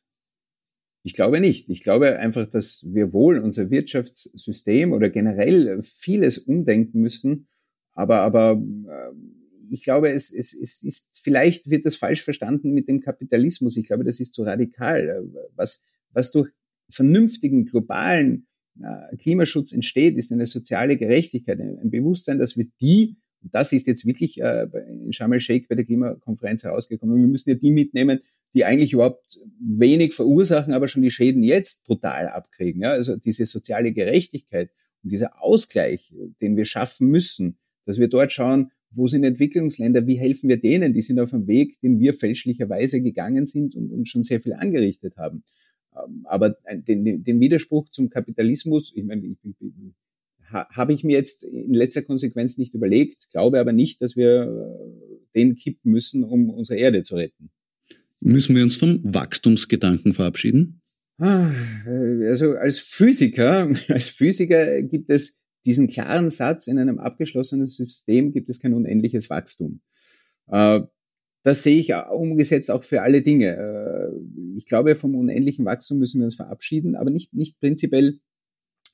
Ich glaube nicht. Ich glaube einfach, dass wir wohl unser Wirtschaftssystem oder generell vieles umdenken müssen, aber, aber äh, ich glaube, es, es, es ist, vielleicht wird das falsch verstanden mit dem Kapitalismus. Ich glaube, das ist zu radikal. Was, was durch vernünftigen globalen äh, Klimaschutz entsteht, ist eine soziale Gerechtigkeit, ein Bewusstsein, dass wir die, und das ist jetzt wirklich äh, in Sharm el-Sheikh bei der Klimakonferenz herausgekommen, wir müssen ja die mitnehmen, die eigentlich überhaupt wenig verursachen, aber schon die Schäden jetzt brutal abkriegen. Also diese soziale Gerechtigkeit und dieser Ausgleich, den wir schaffen müssen, dass wir dort schauen, wo sind Entwicklungsländer, wie helfen wir denen? Die sind auf einem Weg, den wir fälschlicherweise gegangen sind und, und schon sehr viel angerichtet haben. Ähm, aber den, den Widerspruch zum Kapitalismus, ich meine, ich, ich, habe ich mir jetzt in letzter Konsequenz nicht überlegt, glaube aber nicht, dass wir äh, den kippen müssen, um unsere Erde zu retten. Müssen wir uns vom Wachstumsgedanken verabschieden? Ah, äh, also als Physiker, als Physiker gibt es diesen klaren Satz, in einem abgeschlossenen System gibt es kein unendliches Wachstum. Äh, das sehe ich umgesetzt auch für alle Dinge. Äh, ich glaube, vom unendlichen Wachstum müssen wir uns verabschieden, aber nicht, nicht prinzipiell.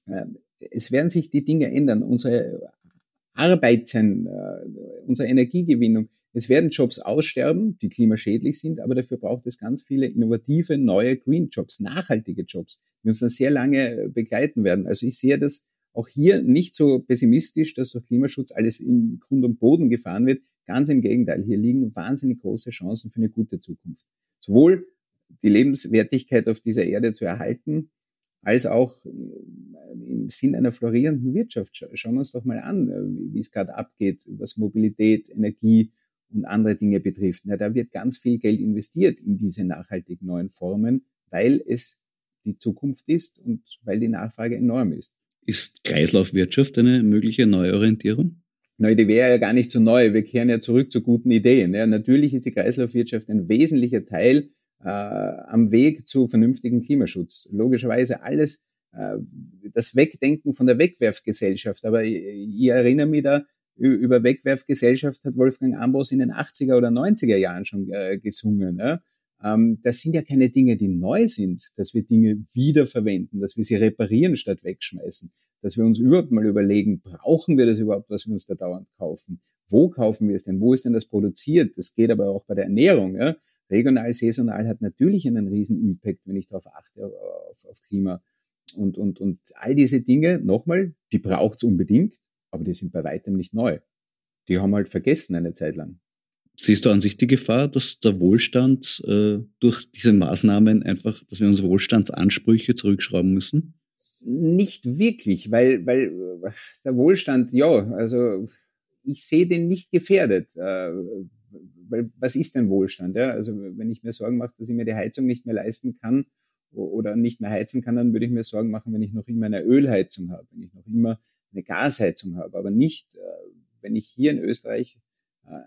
Äh, es werden sich die Dinge ändern. Unsere Arbeiten, unsere Energiegewinnung, es werden Jobs aussterben, die klimaschädlich sind, aber dafür braucht es ganz viele innovative, neue Green Jobs, nachhaltige Jobs, die uns dann sehr lange begleiten werden. Also ich sehe das auch hier nicht so pessimistisch, dass durch Klimaschutz alles in Grund und Boden gefahren wird. Ganz im Gegenteil, hier liegen wahnsinnig große Chancen für eine gute Zukunft. Sowohl die Lebenswertigkeit auf dieser Erde zu erhalten, als auch äh, im Sinn einer florierenden Wirtschaft. Schauen wir uns doch mal an, äh, wie es gerade abgeht, was Mobilität, Energie und andere Dinge betrifft. Ja, da wird ganz viel Geld investiert in diese nachhaltigen neuen Formen, weil es die Zukunft ist und weil die Nachfrage enorm ist. Ist Kreislaufwirtschaft eine mögliche Neuorientierung? Nein, die wäre ja gar nicht so neu. Wir kehren ja zurück zu guten Ideen. Ja, natürlich ist die Kreislaufwirtschaft ein wesentlicher Teil äh, am Weg zu vernünftigen Klimaschutz. Logischerweise alles äh, das Wegdenken von der Wegwerfgesellschaft. Aber ich, ich erinnere mich da, über Wegwerfgesellschaft hat Wolfgang Ambros in den 80er oder 90er Jahren schon äh, gesungen. Ja? Ähm, das sind ja keine Dinge, die neu sind, dass wir Dinge wiederverwenden, dass wir sie reparieren statt wegschmeißen, dass wir uns überhaupt mal überlegen, brauchen wir das überhaupt, was wir uns da dauernd kaufen? Wo kaufen wir es denn? Wo ist denn das produziert? Das geht aber auch bei der Ernährung. Ja? Regional, saisonal hat natürlich einen riesen Impact, wenn ich darauf achte, auf, auf Klima. Und, und, und all diese Dinge, nochmal, die braucht's unbedingt, aber die sind bei weitem nicht neu. Die haben halt vergessen eine Zeit lang. Siehst du an sich die Gefahr, dass der Wohlstand äh, durch diese Maßnahmen einfach, dass wir unsere Wohlstandsansprüche zurückschrauben müssen? Nicht wirklich, weil, weil der Wohlstand, ja, also ich sehe den nicht gefährdet. Äh, weil was ist denn Wohlstand? Ja? Also wenn ich mir Sorgen mache, dass ich mir die Heizung nicht mehr leisten kann oder nicht mehr heizen kann, dann würde ich mir Sorgen machen, wenn ich noch immer eine Ölheizung habe, wenn ich noch immer eine Gasheizung habe, aber nicht, äh, wenn ich hier in Österreich äh,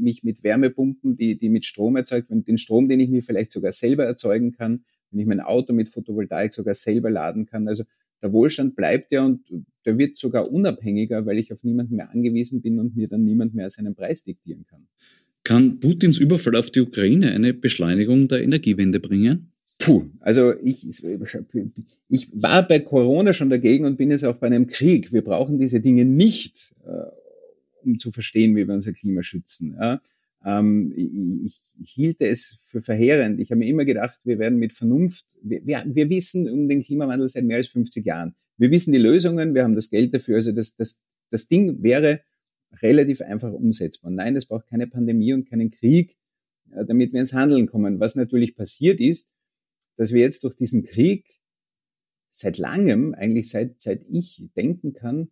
mich mit Wärmepumpen, die, die mit Strom erzeugt, wenn den Strom, den ich mir vielleicht sogar selber erzeugen kann, wenn ich mein Auto mit Photovoltaik sogar selber laden kann. Also der Wohlstand bleibt ja und der wird sogar unabhängiger, weil ich auf niemanden mehr angewiesen bin und mir dann niemand mehr seinen Preis diktieren kann. Kann Putins Überfall auf die Ukraine eine Beschleunigung der Energiewende bringen? Puh, also ich, ich war bei Corona schon dagegen und bin jetzt auch bei einem Krieg. Wir brauchen diese Dinge nicht, äh, um zu verstehen, wie wir unser Klima schützen. Ja. Ähm, ich, ich hielte es für verheerend. Ich habe mir immer gedacht, wir werden mit Vernunft, wir, wir, wissen um den Klimawandel seit mehr als 50 Jahren. Wir wissen die Lösungen, wir haben das Geld dafür. Also das, das, das Ding wäre relativ einfach umsetzbar. Nein, es braucht keine Pandemie und keinen Krieg, damit wir ins Handeln kommen. Was natürlich passiert ist, dass wir jetzt durch diesen Krieg seit langem, eigentlich seit, seit ich denken kann,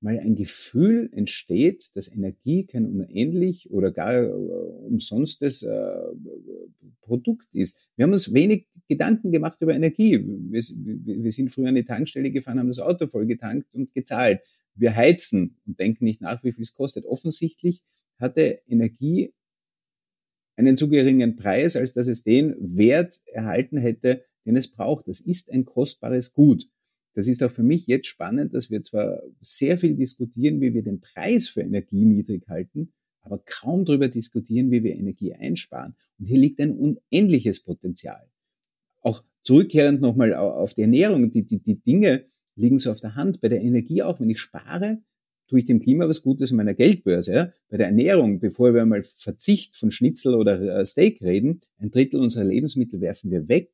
mal ein Gefühl entsteht, dass Energie kein unendlich oder gar äh, umsonstes äh, Produkt ist. Wir haben uns wenig Gedanken gemacht über Energie. Wir, wir sind früher an die Tankstelle gefahren, haben das Auto voll getankt und gezahlt. Wir heizen und denken nicht nach, wie viel es kostet. Offensichtlich hatte Energie einen zu geringen Preis, als dass es den Wert erhalten hätte, den es braucht. Das ist ein kostbares Gut. Das ist auch für mich jetzt spannend, dass wir zwar sehr viel diskutieren, wie wir den Preis für Energie niedrig halten, aber kaum darüber diskutieren, wie wir Energie einsparen. Und hier liegt ein unendliches Potenzial. Auch zurückkehrend nochmal auf die Ernährung, die, die, die Dinge liegen so auf der Hand. Bei der Energie auch, wenn ich spare, tue ich dem Klima was Gutes in meiner Geldbörse. Ja? Bei der Ernährung, bevor wir einmal Verzicht von Schnitzel oder äh, Steak reden, ein Drittel unserer Lebensmittel werfen wir weg.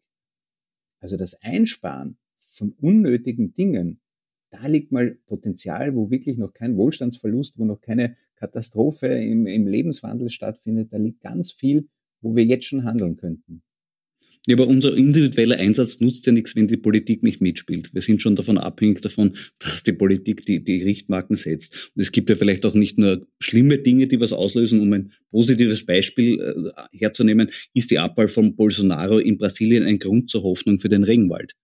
Also das Einsparen von unnötigen Dingen, da liegt mal Potenzial, wo wirklich noch kein Wohlstandsverlust, wo noch keine Katastrophe im, im Lebenswandel stattfindet. Da liegt ganz viel, wo wir jetzt schon handeln könnten. Ja, aber unser individueller Einsatz nutzt ja nichts, wenn die Politik nicht mitspielt. Wir sind schon davon abhängig davon, dass die Politik die, die Richtmarken setzt. Und es gibt ja vielleicht auch nicht nur schlimme Dinge, die was auslösen. Um ein positives Beispiel äh, herzunehmen, ist die Abwahl von Bolsonaro in Brasilien ein Grund zur Hoffnung für den Regenwald.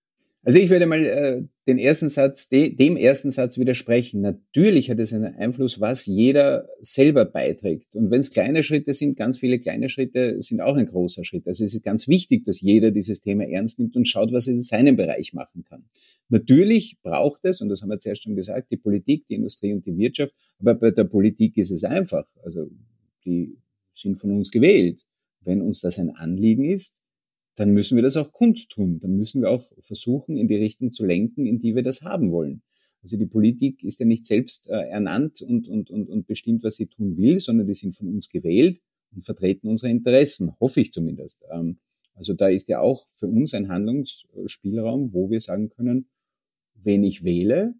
Also ich würde mal äh, den ersten Satz, de, dem ersten Satz widersprechen. Natürlich hat es einen Einfluss, was jeder selber beiträgt. Und wenn es kleine Schritte sind, ganz viele kleine Schritte sind auch ein großer Schritt. Also es ist ganz wichtig, dass jeder dieses Thema ernst nimmt und schaut, was er in seinem Bereich machen kann. Natürlich braucht es, und das haben wir zuerst schon gesagt, die Politik, die Industrie und die Wirtschaft. Aber bei der Politik ist es einfach. Also die sind von uns gewählt. Wenn uns das ein Anliegen ist, dann müssen wir das auch kundtun. Dann müssen wir auch versuchen, in die Richtung zu lenken, in die wir das haben wollen. Also die Politik ist ja nicht selbst äh, ernannt und, und, und, und bestimmt, was sie tun will, sondern die sind von uns gewählt und vertreten unsere Interessen, hoffe ich zumindest. Ähm, also da ist ja auch für uns ein Handlungsspielraum, wo wir sagen können, wen ich wähle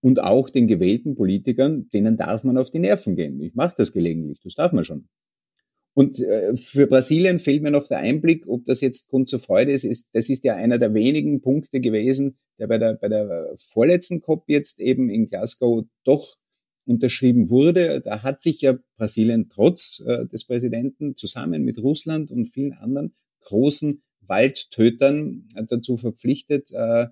und auch den gewählten Politikern, denen darf man auf die Nerven gehen. Ich mache das gelegentlich, das darf man schon. Und äh, für Brasilien fehlt mir noch der Einblick, ob das jetzt Grund zur Freude ist. ist. Das ist ja einer der wenigen Punkte gewesen, der bei der, bei der vorletzten COP jetzt eben in Glasgow doch unterschrieben wurde. Da hat sich ja Brasilien trotz äh, des Präsidenten zusammen mit Russland und vielen anderen großen Waldtötern dazu verpflichtet, äh,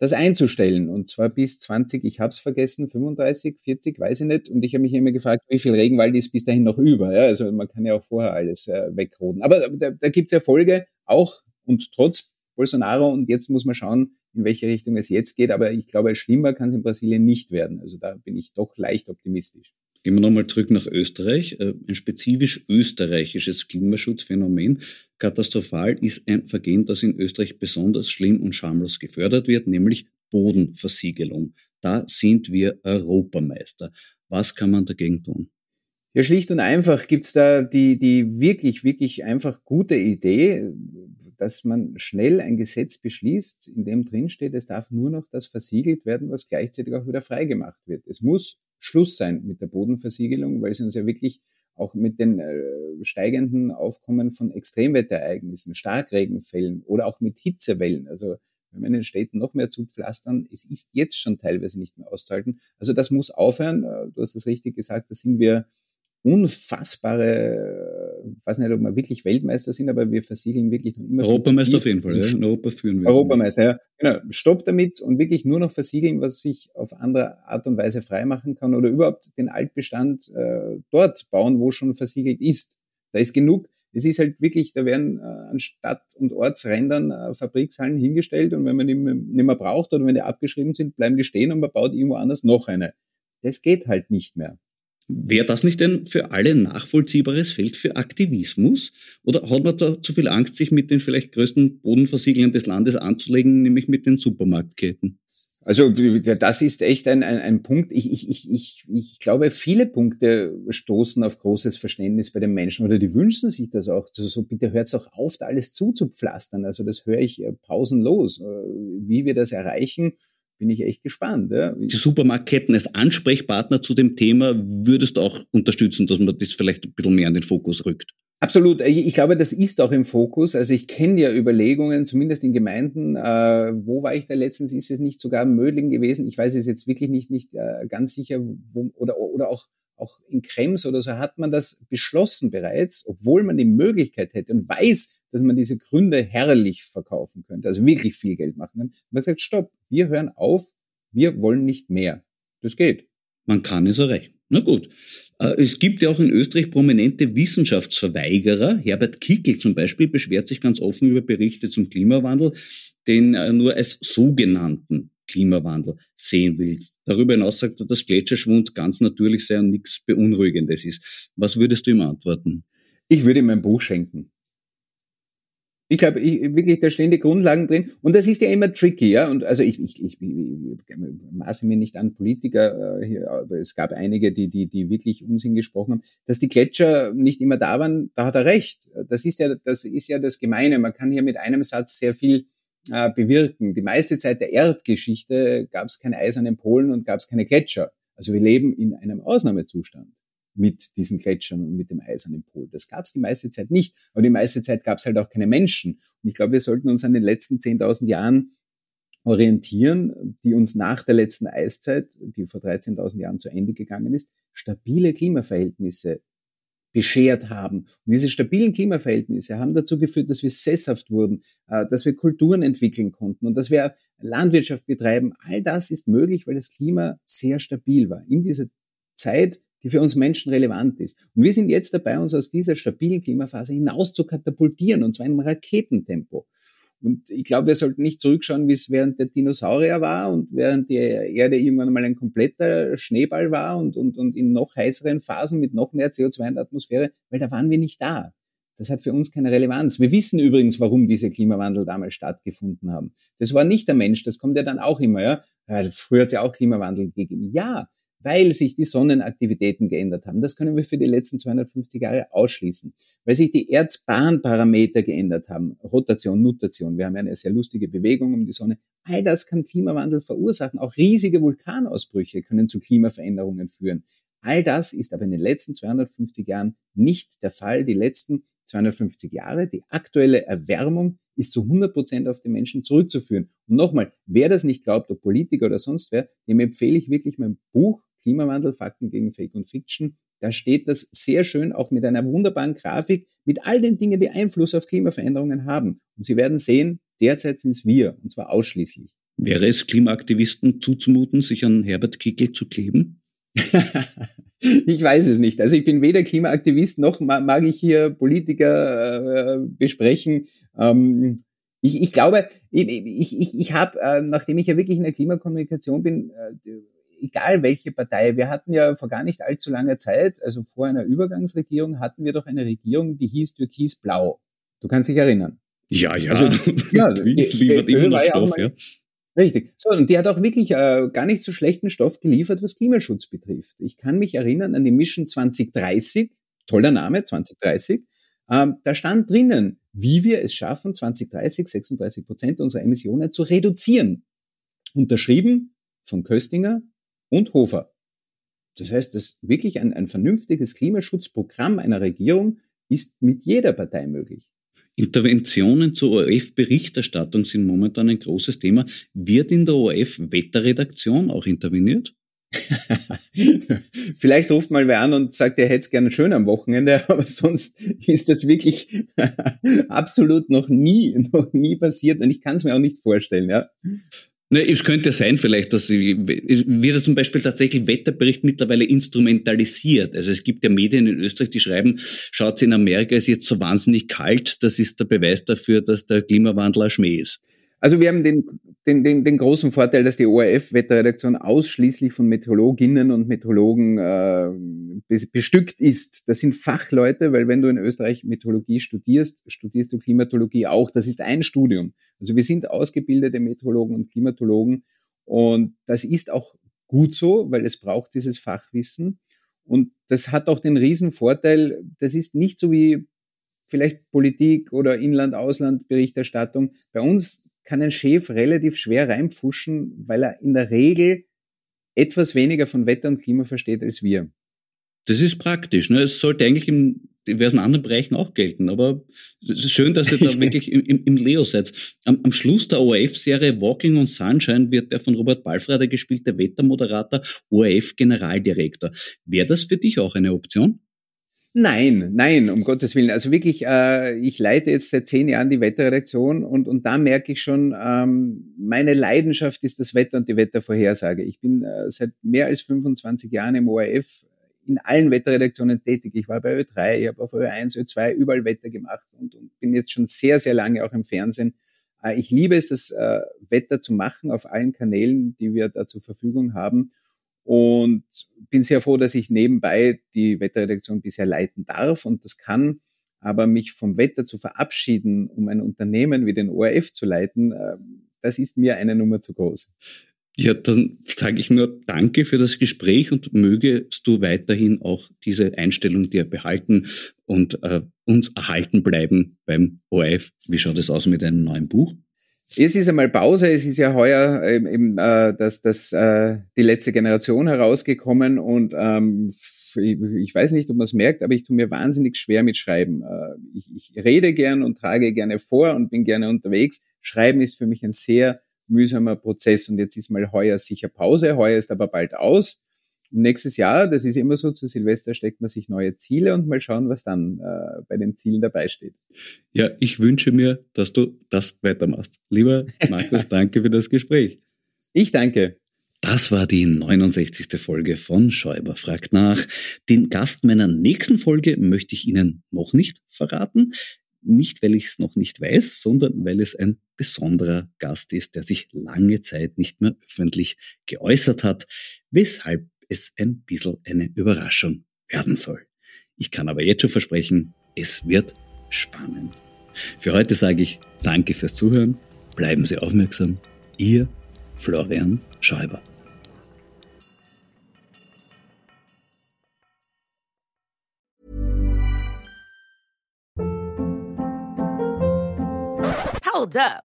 das einzustellen. Und zwar bis 20, ich habe es vergessen, 35, 40, weiß ich nicht. Und ich habe mich immer gefragt, wie viel Regenwald ist bis dahin noch über. Ja, also man kann ja auch vorher alles äh, wegroden. Aber da, da gibt es Erfolge, auch und trotz Bolsonaro. Und jetzt muss man schauen, in welche Richtung es jetzt geht. Aber ich glaube, schlimmer kann es in Brasilien nicht werden. Also da bin ich doch leicht optimistisch. Gehen wir nochmal zurück nach Österreich. Äh, ein spezifisch österreichisches Klimaschutzphänomen. Katastrophal ist ein Vergehen, das in Österreich besonders schlimm und schamlos gefördert wird, nämlich Bodenversiegelung. Da sind wir Europameister. Was kann man dagegen tun? Ja, schlicht und einfach gibt's da die, die wirklich, wirklich einfach gute Idee, dass man schnell ein Gesetz beschließt, in dem drinsteht, es darf nur noch das versiegelt werden, was gleichzeitig auch wieder freigemacht wird. Es muss Schluss sein mit der Bodenversiegelung, weil sie uns ja wirklich auch mit den äh, steigenden Aufkommen von Extremwetterereignissen, Starkregenfällen oder auch mit Hitzewellen, also wenn wir in den Städten noch mehr zupflastern, es ist jetzt schon teilweise nicht mehr auszuhalten. Also das muss aufhören. Äh, du hast das richtig gesagt, da sind wir unfassbare, weiß nicht, ob wir wirklich Weltmeister sind, aber wir versiegeln wirklich noch immer. Europameister auf jeden Fall, ja. In Europa führen wir. Europameister, ja. Genau. Stopp damit und wirklich nur noch versiegeln, was sich auf andere Art und Weise freimachen kann oder überhaupt den Altbestand äh, dort bauen, wo schon versiegelt ist. Da ist genug. Es ist halt wirklich, da werden äh, an Stadt- und Ortsrändern äh, Fabrikshallen hingestellt und wenn man die nicht mehr braucht oder wenn die abgeschrieben sind, bleiben die stehen und man baut irgendwo anders noch eine. Das geht halt nicht mehr. Wäre das nicht ein für alle nachvollziehbares Feld für Aktivismus? Oder hat man da zu viel Angst, sich mit den vielleicht größten Bodenversiegeln des Landes anzulegen, nämlich mit den Supermarktketten? Also das ist echt ein, ein, ein Punkt. Ich, ich, ich, ich, ich glaube, viele Punkte stoßen auf großes Verständnis bei den Menschen oder die wünschen sich das auch. Also so bitte hört es auch auf, da alles zuzupflastern. Also das höre ich äh, pausenlos. Äh, wie wir das erreichen, bin ich echt gespannt. Ja. Die Supermarktketten als Ansprechpartner zu dem Thema würdest du auch unterstützen, dass man das vielleicht ein bisschen mehr in den Fokus rückt? Absolut. Ich glaube, das ist auch im Fokus. Also ich kenne ja Überlegungen, zumindest in Gemeinden. Äh, wo war ich da letztens? Ist es nicht sogar Mödling gewesen? Ich weiß es jetzt wirklich nicht, nicht äh, ganz sicher. Wo, oder, oder auch, auch in Krems oder so hat man das beschlossen bereits, obwohl man die Möglichkeit hätte und weiß, dass man diese Gründe herrlich verkaufen könnte, also wirklich viel Geld machen kann. Man gesagt, stopp, wir hören auf, wir wollen nicht mehr. Das geht. Man kann es erreichen. Na gut. Äh, es gibt ja auch in Österreich prominente Wissenschaftsverweigerer. Herbert Kickel zum Beispiel beschwert sich ganz offen über Berichte zum Klimawandel, den er nur als sogenannten Klimawandel sehen will. Darüber hinaus sagt er, dass Gletscherschwund ganz natürlich sei und nichts Beunruhigendes ist. Was würdest du ihm antworten? Ich würde ihm ein Buch schenken. Ich glaube, ich, wirklich, da stehen die Grundlagen drin. Und das ist ja immer tricky, ja. Und also ich, ich, ich, ich maße mir nicht an Politiker äh, hier, aber es gab einige, die, die, die wirklich Unsinn gesprochen haben. Dass die Gletscher nicht immer da waren, da hat er recht. Das ist ja, das ist ja das Gemeine. Man kann hier mit einem Satz sehr viel äh, bewirken. Die meiste Zeit der Erdgeschichte gab es keine eisernen Polen und gab es keine Gletscher. Also wir leben in einem Ausnahmezustand mit diesen Gletschern und mit dem eisernen Pol. Das gab es die meiste Zeit nicht. Aber die meiste Zeit gab es halt auch keine Menschen. Und ich glaube, wir sollten uns an den letzten 10.000 Jahren orientieren, die uns nach der letzten Eiszeit, die vor 13.000 Jahren zu Ende gegangen ist, stabile Klimaverhältnisse beschert haben. Und diese stabilen Klimaverhältnisse haben dazu geführt, dass wir sesshaft wurden, äh, dass wir Kulturen entwickeln konnten und dass wir Landwirtschaft betreiben. All das ist möglich, weil das Klima sehr stabil war. In dieser Zeit die für uns Menschen relevant ist. Und wir sind jetzt dabei, uns aus dieser stabilen Klimaphase hinaus zu katapultieren, und zwar in einem Raketentempo. Und ich glaube, wir sollten nicht zurückschauen, wie es während der Dinosaurier war und während die Erde irgendwann mal ein kompletter Schneeball war und, und, und in noch heißeren Phasen mit noch mehr CO2 in der Atmosphäre, weil da waren wir nicht da. Das hat für uns keine Relevanz. Wir wissen übrigens, warum diese Klimawandel damals stattgefunden haben. Das war nicht der Mensch, das kommt ja dann auch immer, ja. Also früher hat es ja auch Klimawandel gegeben. Ja, weil sich die Sonnenaktivitäten geändert haben. Das können wir für die letzten 250 Jahre ausschließen. Weil sich die Erdbahnparameter geändert haben. Rotation, Nutation. Wir haben ja eine sehr lustige Bewegung um die Sonne. All das kann Klimawandel verursachen. Auch riesige Vulkanausbrüche können zu Klimaveränderungen führen. All das ist aber in den letzten 250 Jahren nicht der Fall. Die letzten 250 Jahre, die aktuelle Erwärmung ist zu 100 Prozent auf den Menschen zurückzuführen. Und nochmal, wer das nicht glaubt, ob Politiker oder sonst wer, dem empfehle ich wirklich mein Buch Klimawandel, Fakten gegen Fake und Fiction. Da steht das sehr schön, auch mit einer wunderbaren Grafik, mit all den Dingen, die Einfluss auf Klimaveränderungen haben. Und Sie werden sehen, derzeit sind es wir, und zwar ausschließlich. Wäre es Klimaaktivisten zuzumuten, sich an Herbert Kickel zu kleben? ich weiß es nicht. Also ich bin weder Klimaaktivist noch mag ich hier Politiker äh, besprechen. Ähm, ich, ich glaube, ich, ich, ich habe, äh, nachdem ich ja wirklich in der Klimakommunikation bin, äh, egal welche Partei, wir hatten ja vor gar nicht allzu langer Zeit, also vor einer Übergangsregierung, hatten wir doch eine Regierung, die hieß Türkis-Blau. Du kannst dich erinnern. Ja, ja. Also, ja, liefert immer noch Stoff, ja. Richtig. So, und die hat auch wirklich äh, gar nicht so schlechten Stoff geliefert, was Klimaschutz betrifft. Ich kann mich erinnern an die Mission 2030, toller Name, 2030. Ähm, da stand drinnen, wie wir es schaffen, 2030 36 Prozent unserer Emissionen zu reduzieren. Unterschrieben von Köstinger, und Hofer. Das heißt, das wirklich ein, ein vernünftiges Klimaschutzprogramm einer Regierung ist mit jeder Partei möglich. Interventionen zur ORF-Berichterstattung sind momentan ein großes Thema. Wird in der ORF-Wetterredaktion auch interveniert? Vielleicht ruft mal wer an und sagt, er hätte es gerne schön am Wochenende, aber sonst ist das wirklich absolut noch nie, noch nie passiert und ich kann es mir auch nicht vorstellen, ja. Ne, es könnte sein vielleicht, dass sie, wird zum Beispiel tatsächlich Wetterbericht mittlerweile instrumentalisiert. Also es gibt ja Medien in Österreich, die schreiben, schaut in Amerika ist jetzt so wahnsinnig kalt, das ist der Beweis dafür, dass der Klimawandel ein Schmäh ist. Also wir haben den, den, den, den großen Vorteil, dass die ORF-Wetterredaktion ausschließlich von Meteorologinnen und Meteorologen äh, bestückt ist. Das sind Fachleute, weil wenn du in Österreich Meteorologie studierst, studierst du Klimatologie auch. Das ist ein Studium. Also wir sind ausgebildete Meteorologen und Klimatologen und das ist auch gut so, weil es braucht dieses Fachwissen. Und das hat auch den riesen Vorteil, das ist nicht so wie vielleicht Politik oder Inland-Ausland-Berichterstattung. Bei uns kann ein Chef relativ schwer reinpfuschen, weil er in der Regel etwas weniger von Wetter und Klima versteht als wir. Das ist praktisch. Ne? Es sollte eigentlich in diversen anderen Bereichen auch gelten. Aber es ist schön, dass ihr da wirklich im, im, Leo seid. Am, am Schluss der ORF-Serie Walking on Sunshine wird der von Robert Balfrader gespielte Wettermoderator ORF-Generaldirektor. Wäre das für dich auch eine Option? Nein, nein, um Gottes Willen. Also wirklich, äh, ich leite jetzt seit zehn Jahren die Wetterredaktion und, und da merke ich schon, ähm, meine Leidenschaft ist das Wetter und die Wettervorhersage. Ich bin äh, seit mehr als 25 Jahren im ORF in allen Wetterredaktionen tätig. Ich war bei Ö3, ich habe auf Ö1, Ö2 überall Wetter gemacht und, und bin jetzt schon sehr, sehr lange auch im Fernsehen. Äh, ich liebe es, das äh, Wetter zu machen auf allen Kanälen, die wir da zur Verfügung haben und bin sehr froh, dass ich nebenbei die Wetterredaktion bisher leiten darf und das kann. Aber mich vom Wetter zu verabschieden, um ein Unternehmen wie den ORF zu leiten, äh, das ist mir eine Nummer zu groß. Ja, dann sage ich nur Danke für das Gespräch und mögest du weiterhin auch diese Einstellung dir behalten und äh, uns erhalten bleiben beim ORF. Wie schaut es aus mit einem neuen Buch? Es ist einmal Pause. Es ist ja heuer ähm, eben äh, das, das, äh, die letzte Generation herausgekommen und ähm, ich, ich weiß nicht, ob man es merkt, aber ich tue mir wahnsinnig schwer mit Schreiben. Äh, ich, ich rede gern und trage gerne vor und bin gerne unterwegs. Schreiben ist für mich ein sehr mühsamer Prozess und jetzt ist mal heuer sicher Pause. Heuer ist aber bald aus. Nächstes Jahr, das ist immer so, zu Silvester steckt man sich neue Ziele und mal schauen, was dann äh, bei den Zielen dabei steht. Ja, ich wünsche mir, dass du das weitermachst. Lieber Markus, danke für das Gespräch. Ich danke. Das war die 69. Folge von Schäuber fragt nach. Den Gast meiner nächsten Folge möchte ich Ihnen noch nicht verraten. Nicht, weil ich es noch nicht weiß, sondern weil es ein besonderer Gast ist, der sich lange Zeit nicht mehr öffentlich geäußert hat, weshalb es ein bisschen eine Überraschung werden soll. Ich kann aber jetzt schon versprechen, es wird spannend. Für heute sage ich Danke fürs Zuhören, bleiben Sie aufmerksam. Ihr Florian Schäuber. Hold up.